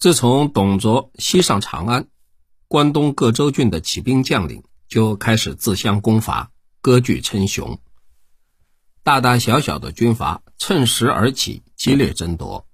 自从董卓西上长安，关东各州郡的起兵将领就开始自相攻伐，割据称雄。大大小小的军阀趁势而起，激烈争夺。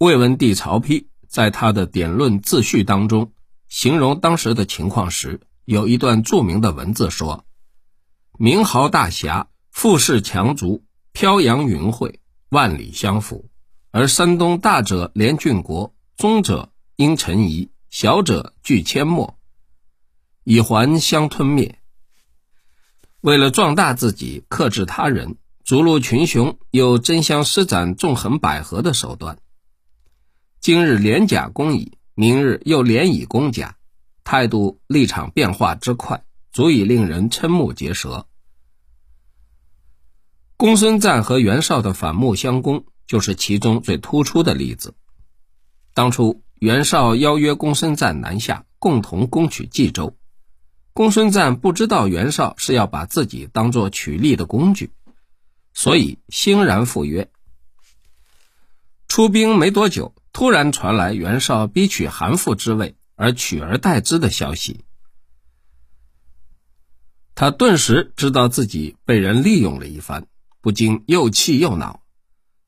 魏文帝曹丕在他的《典论自序》当中，形容当时的情况时，有一段著名的文字说：“名豪大侠，富士强族，飘扬云会，万里相辅；而山东大者连郡国。”中者因臣疑，小者据阡陌，以还相吞灭。为了壮大自己，克制他人，逐鹿群雄，又争相施展纵横捭阖的手段。今日连甲攻乙，明日又连乙攻甲，态度立场变化之快，足以令人瞠目结舌。公孙瓒和袁绍的反目相攻，就是其中最突出的例子。当初袁绍邀约公孙瓒南下，共同攻取冀州。公孙瓒不知道袁绍是要把自己当作取利的工具，所以欣然赴约。出兵没多久，突然传来袁绍逼取韩馥之位而取而代之的消息，他顿时知道自己被人利用了一番，不禁又气又恼。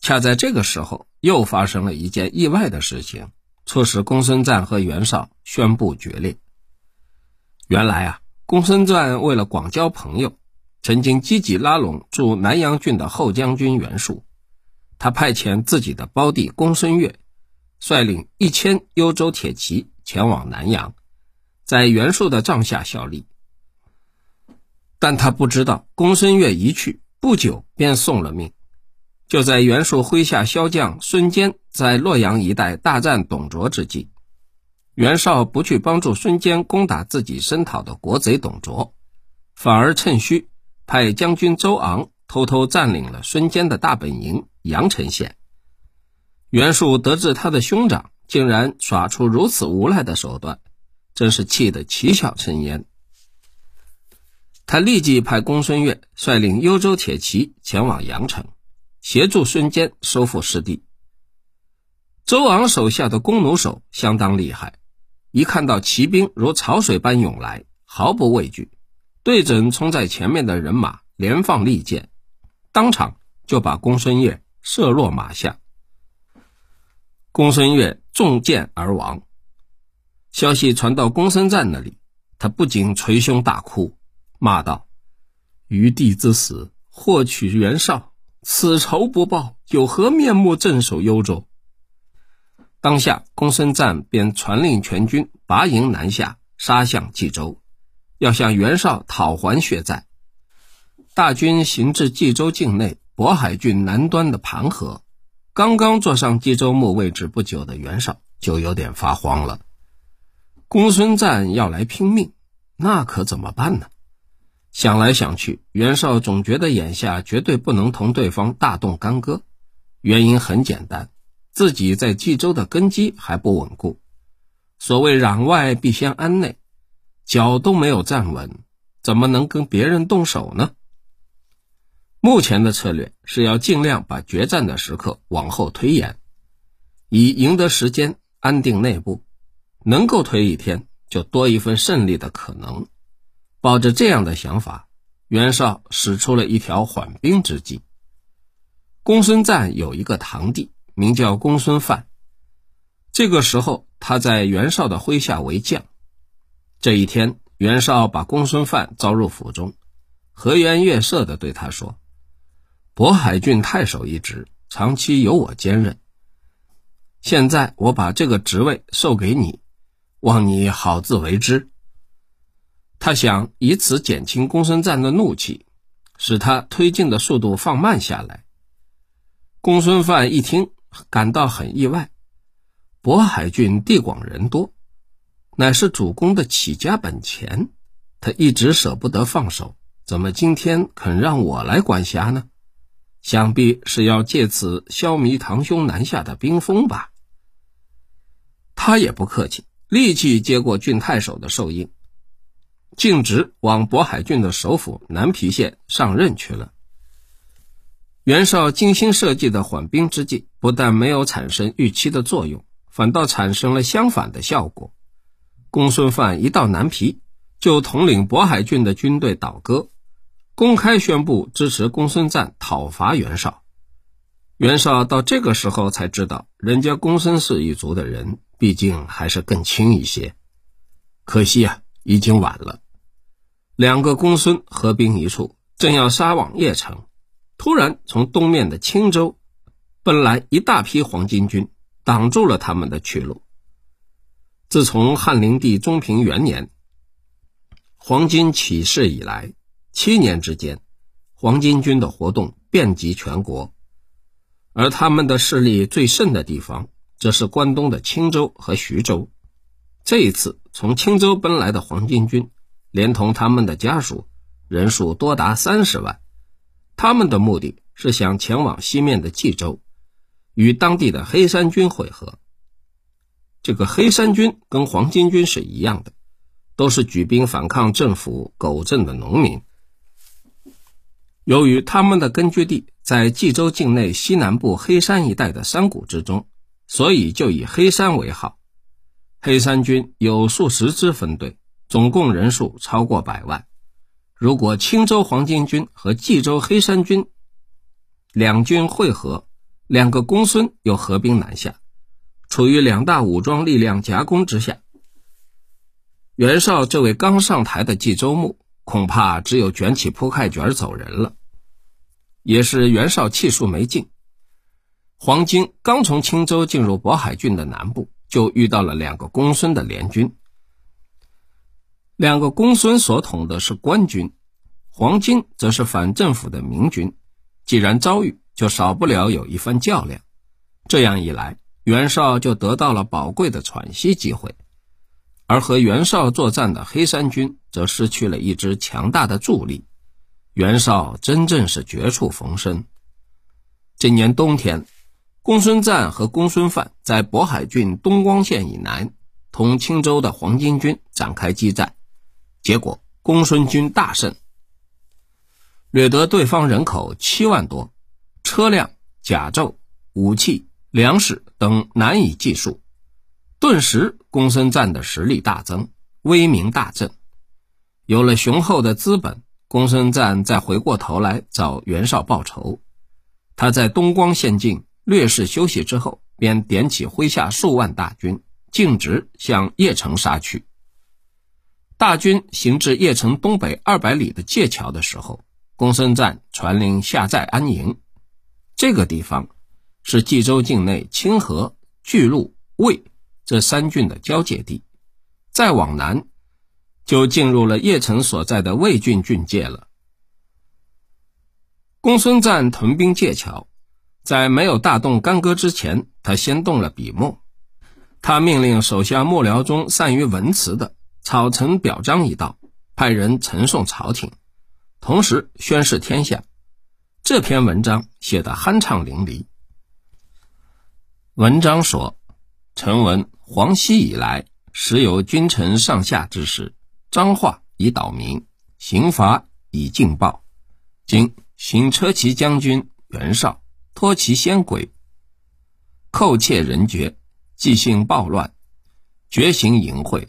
恰在这个时候，又发生了一件意外的事情，促使公孙瓒和袁绍宣布决裂。原来啊，公孙瓒为了广交朋友，曾经积极拉拢驻南阳郡的后将军袁术。他派遣自己的胞弟公孙越，率领一千幽州铁骑前往南阳，在袁术的帐下效力。但他不知道，公孙越一去不久便送了命。就在袁术麾下骁将孙坚在洛阳一带大战董卓之际，袁绍不去帮助孙坚攻打自己声讨的国贼董卓，反而趁虚派将军周昂偷偷占领了孙坚的大本营阳城县。袁术得知他的兄长竟然耍出如此无赖的手段，真是气得七窍生烟。他立即派公孙越率领幽州铁骑前往阳城。协助孙坚收复失地。周昂手下的弓弩手相当厉害，一看到骑兵如潮水般涌来，毫不畏惧，对准冲在前面的人马连放利箭，当场就把公孙越射落马下。公孙越中箭而亡。消息传到公孙瓒那里，他不禁捶胸大哭，骂道：“余弟之死，获取袁绍。”此仇不报，有何面目镇守幽州？当下，公孙瓒便传令全军拔营南下，杀向冀州，要向袁绍讨还血债。大军行至冀州境内渤海郡南端的盘河，刚刚坐上冀州牧位置不久的袁绍就有点发慌了。公孙瓒要来拼命，那可怎么办呢？想来想去，袁绍总觉得眼下绝对不能同对方大动干戈。原因很简单，自己在冀州的根基还不稳固。所谓攘外必先安内，脚都没有站稳，怎么能跟别人动手呢？目前的策略是要尽量把决战的时刻往后推延，以赢得时间，安定内部。能够推一天，就多一份胜利的可能。抱着这样的想法，袁绍使出了一条缓兵之计。公孙瓒有一个堂弟，名叫公孙范。这个时候，他在袁绍的麾下为将。这一天，袁绍把公孙范招入府中，和颜悦色地对他说：“渤海郡太守一职，长期由我兼任。现在我把这个职位授给你，望你好自为之。”他想以此减轻公孙瓒的怒气，使他推进的速度放慢下来。公孙范一听，感到很意外。渤海郡地广人多，乃是主公的起家本钱，他一直舍不得放手，怎么今天肯让我来管辖呢？想必是要借此消弭堂兄南下的兵锋吧。他也不客气，立即接过郡太守的授印。径直往渤海郡的首府南皮县上任去了。袁绍精心设计的缓兵之计，不但没有产生预期的作用，反倒产生了相反的效果。公孙范一到南皮，就统领渤海郡的军队倒戈，公开宣布支持公孙瓒讨伐袁绍。袁绍到这个时候才知道，人家公孙氏一族的人毕竟还是更亲一些。可惜啊，已经晚了。两个公孙合兵一处，正要杀往邺城，突然从东面的青州奔来一大批黄巾军，挡住了他们的去路。自从汉灵帝中平元年，黄巾起事以来，七年之间，黄巾军的活动遍及全国，而他们的势力最盛的地方，则是关东的青州和徐州。这一次从青州奔来的黄巾军，连同他们的家属，人数多达三十万。他们的目的是想前往西面的冀州，与当地的黑山军会合。这个黑山军跟黄巾军是一样的，都是举兵反抗政府狗政的农民。由于他们的根据地在冀州境内西南部黑山一带的山谷之中，所以就以黑山为号。黑山军有数十支分队，总共人数超过百万。如果青州黄巾军和冀州黑山军两军会合，两个公孙又合兵南下。处于两大武装力量夹攻之下，袁绍这位刚上台的冀州牧恐怕只有卷起铺盖卷走人了。也是袁绍气数没尽，黄巾刚从青州进入渤海郡的南部，就遇到了两个公孙的联军。两个公孙所统的是官军，黄巾则是反政府的民军。既然遭遇，就少不了有一番较量。这样一来。袁绍就得到了宝贵的喘息机会，而和袁绍作战的黑山军则失去了一支强大的助力。袁绍真正是绝处逢生。这年冬天，公孙瓒和公孙范在渤海郡东光县以南同青州的黄巾军展开激战，结果公孙军大胜，掠得对方人口七万多，车辆、甲胄、武器。粮食等难以计数，顿时公孙瓒的实力大增，威名大振。有了雄厚的资本，公孙瓒再回过头来找袁绍报仇。他在东光县境略事休息之后，便点起麾下数万大军，径直向邺城杀去。大军行至邺城东北二百里的界桥的时候，公孙瓒传令下寨安营。这个地方。是冀州境内清河、巨鹿、魏这三郡的交界地，再往南，就进入了邺城所在的魏郡郡界了。公孙瓒屯兵界桥，在没有大动干戈之前，他先动了笔墨。他命令手下幕僚中善于文辞的草成表彰一道，派人呈送朝廷，同时宣示天下。这篇文章写得酣畅淋漓。文章说：“臣闻黄溪以来，时有君臣上下之事，彰化以导民，刑罚以禁暴。今行车骑将军袁绍，托其先轨，寇窃人绝，即兴暴乱，绝行淫秽。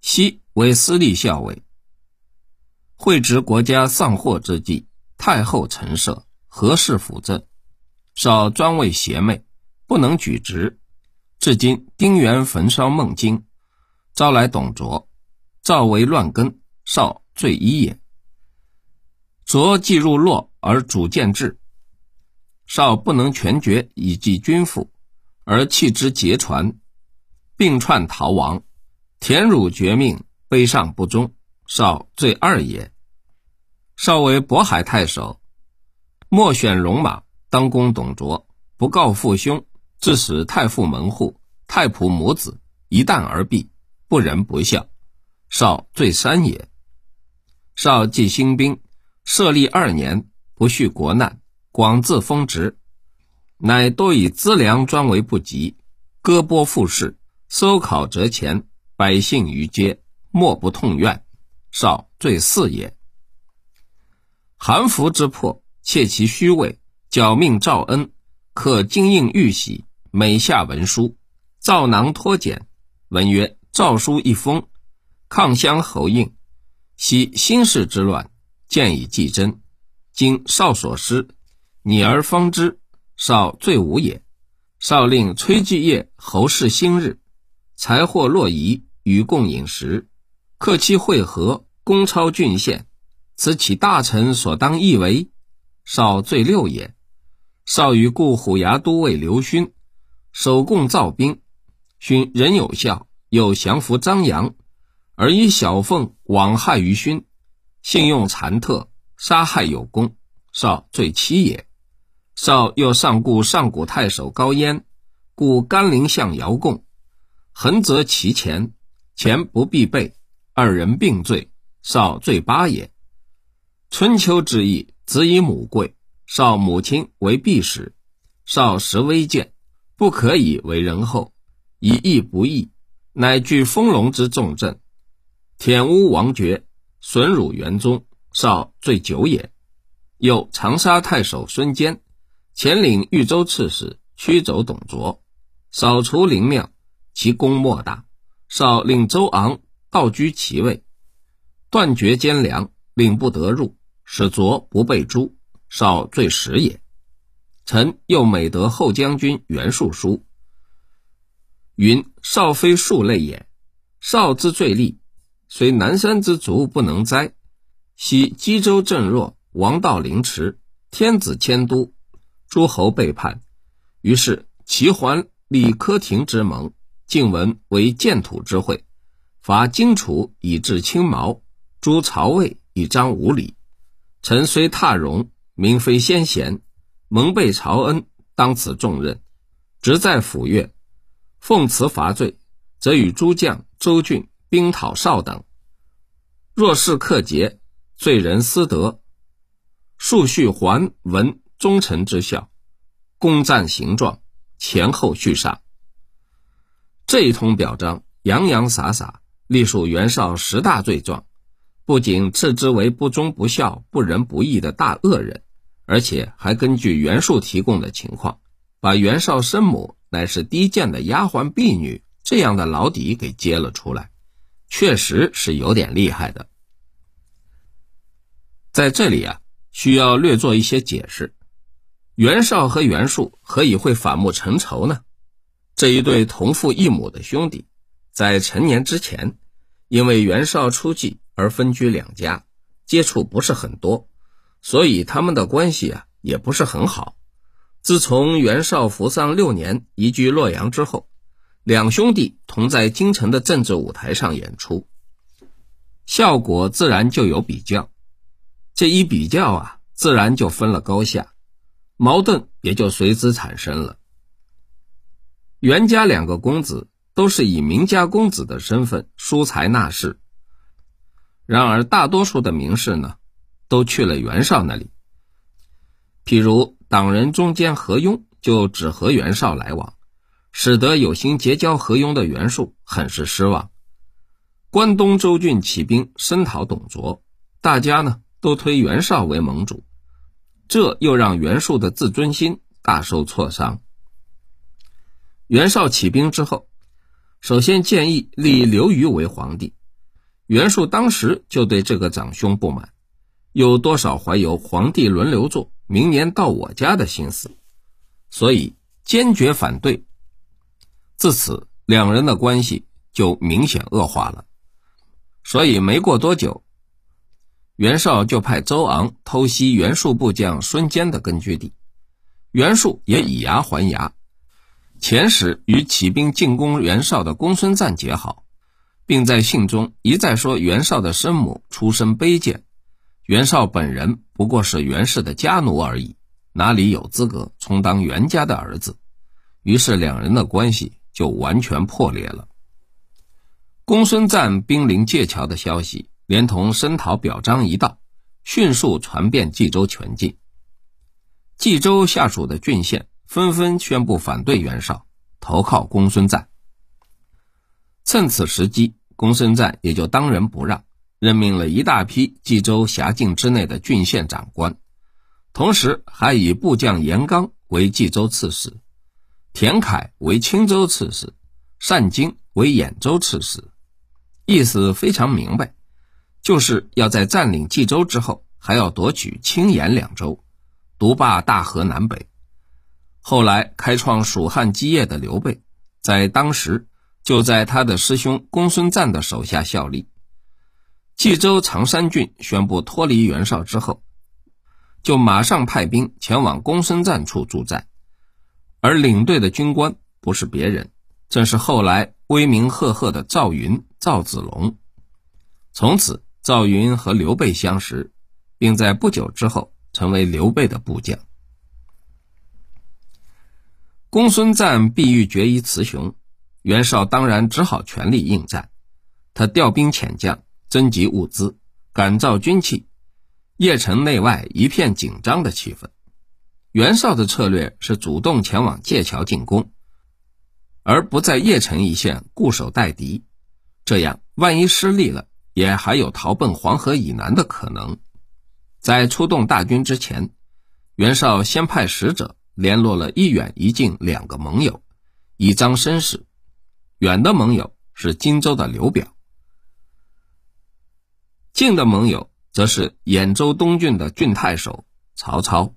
昔为司隶校尉，会执国家丧祸之际，太后陈设，何事辅政？少专为邪魅。”不能举职，至今丁原焚烧孟津，招来董卓，赵为乱根，少罪一也。卓既入洛而主见制，少不能全决以济君父，而弃之劫船，并串逃亡，田汝绝命，悲上不忠，少罪二也。少为渤海太守，莫选戎马当攻董卓，不告父兄。致使太傅门户、太仆母子一旦而毙，不仁不孝，少罪三也。少继兴兵，设立二年，不恤国难，广自封职，乃多以资粮专为不及，割拨赋税，收考折钱，百姓于街，莫不痛怨，少罪四也。韩服之破，窃其虚位，剿命赵恩，可经应玉玺。每下文书，赵囊脱简，文曰：“诏书一封，抗乡侯应，昔新事之乱，见以计真。今少所失，拟而方之，少罪无也。少令崔继业侯氏兴日，财货洛夷，与共饮食，客期会合，公超郡县，此起大臣所当义为？少罪六也。少与故虎牙都尉刘勋，守共造兵，勋人有效，又降服张扬，而以小凤枉害于勋，信用残特。杀害有功，少罪七也。少又上顾上古太守高焉，故甘陵相姚贡，横则其前，前不必备，二人并罪，少罪八也。春秋之役，子以母贵，少母亲为弼使，少时微贱，不可以为人后，以义不义，乃据丰隆之重镇，舔污王爵，损辱元宗。少罪九也，又长沙太守孙坚，前领豫州刺史，驱走董卓，扫除灵庙，其功莫大。少令周昂道居其位，断绝奸粮，令不得入，使卓不被诛。少罪实也。臣又美得后将军袁术书，云少非庶类也。少之罪利，虽南山之卒不能摘。昔冀州正弱，王道凌迟，天子迁都，诸侯背叛，于是齐桓立柯廷之盟，晋文为建土之会，伐荆楚以至青毛，诛曹魏以彰无礼。臣虽踏荣，名非先贤，蒙被朝恩，当此重任，职在府院，奉辞伐罪，则与诸将周俊兵讨少等。若是克节。罪人私德，数序还文忠臣之效，攻占形状，前后续上。这一通表彰洋洋洒洒，隶属袁绍十大罪状，不仅斥之为不忠不孝、不仁不义的大恶人，而且还根据袁术提供的情况，把袁绍生母乃是低贱的丫鬟婢女这样的老底给揭了出来，确实是有点厉害的。在这里啊，需要略做一些解释。袁绍和袁术何以会反目成仇呢？这一对同父异母的兄弟，在成年之前，因为袁绍出继而分居两家，接触不是很多，所以他们的关系啊也不是很好。自从袁绍服丧六年，移居洛阳之后，两兄弟同在京城的政治舞台上演出，效果自然就有比较。这一比较啊，自然就分了高下，矛盾也就随之产生了。袁家两个公子都是以名家公子的身份疏财纳士，然而大多数的名士呢，都去了袁绍那里。譬如党人中间何庸就只和袁绍来往，使得有心结交何庸的袁术很是失望。关东州郡起兵声讨董卓，大家呢？都推袁绍为盟主，这又让袁术的自尊心大受挫伤。袁绍起兵之后，首先建议立刘虞为皇帝，袁术当时就对这个长兄不满，有多少怀有皇帝轮流坐，明年到我家的心思，所以坚决反对。自此，两人的关系就明显恶化了。所以没过多久。袁绍就派周昂偷袭袁术部将孙坚的根据地，袁术也以牙还牙，遣使与起兵进攻袁绍的公孙瓒结好，并在信中一再说袁绍的生母出身卑贱，袁绍本人不过是袁氏的家奴而已，哪里有资格充当袁家的儿子？于是两人的关系就完全破裂了。公孙瓒兵临界桥的消息。连同声讨表彰一道，迅速传遍冀州全境。冀州下属的郡县纷纷宣布反对袁绍，投靠公孙瓒。趁此时机，公孙瓒也就当仁不让，任命了一大批冀州辖境之内的郡县长官，同时还以部将严纲为冀州刺史。田楷为青州刺史，单京为兖州刺史，意思非常明白，就是要在占领冀州之后，还要夺取青兖两州，独霸大河南北。后来开创蜀汉基业的刘备，在当时就在他的师兄公孙瓒的手下效力。冀州常山郡宣布脱离袁绍之后，就马上派兵前往公孙瓒处助战，而领队的军官不是别人，正是后来威名赫赫的赵云、赵子龙。从此，赵云和刘备相识，并在不久之后成为刘备的部将。公孙瓒必欲决一雌雄，袁绍当然只好全力应战，他调兵遣将。征集物资，感召军器，邺城内外一片紧张的气氛。袁绍的策略是主动前往界桥进攻，而不在邺城一线固守待敌。这样，万一失利了，也还有逃奔黄河以南的可能。在出动大军之前，袁绍先派使者联络了一远一近两个盟友，以彰声势。远的盟友是荆州的刘表。近的盟友则是兖州东郡的郡太守曹操。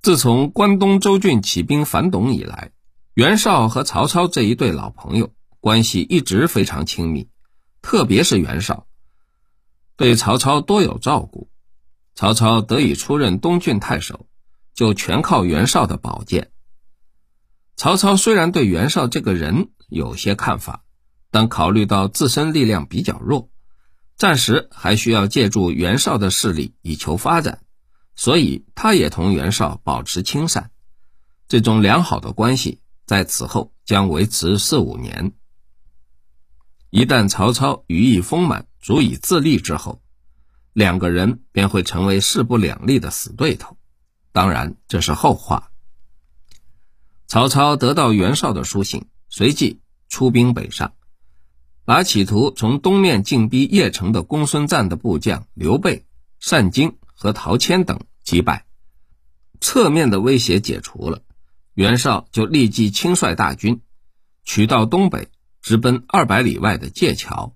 自从关东州郡起兵反董以来，袁绍和曹操这一对老朋友关系一直非常亲密，特别是袁绍对曹操多有照顾。曹操得以出任东郡太守，就全靠袁绍的保荐。曹操虽然对袁绍这个人有些看法。但考虑到自身力量比较弱，暂时还需要借助袁绍的势力以求发展，所以他也同袁绍保持亲善。这种良好的关系在此后将维持四五年。一旦曹操羽翼丰满，足以自立之后，两个人便会成为势不两立的死对头。当然，这是后话。曹操得到袁绍的书信，随即出兵北上。把企图从东面进逼邺城的公孙瓒的部将刘备、单京和陶谦等击败，侧面的威胁解除了，袁绍就立即亲率大军，取道东北，直奔二百里外的界桥。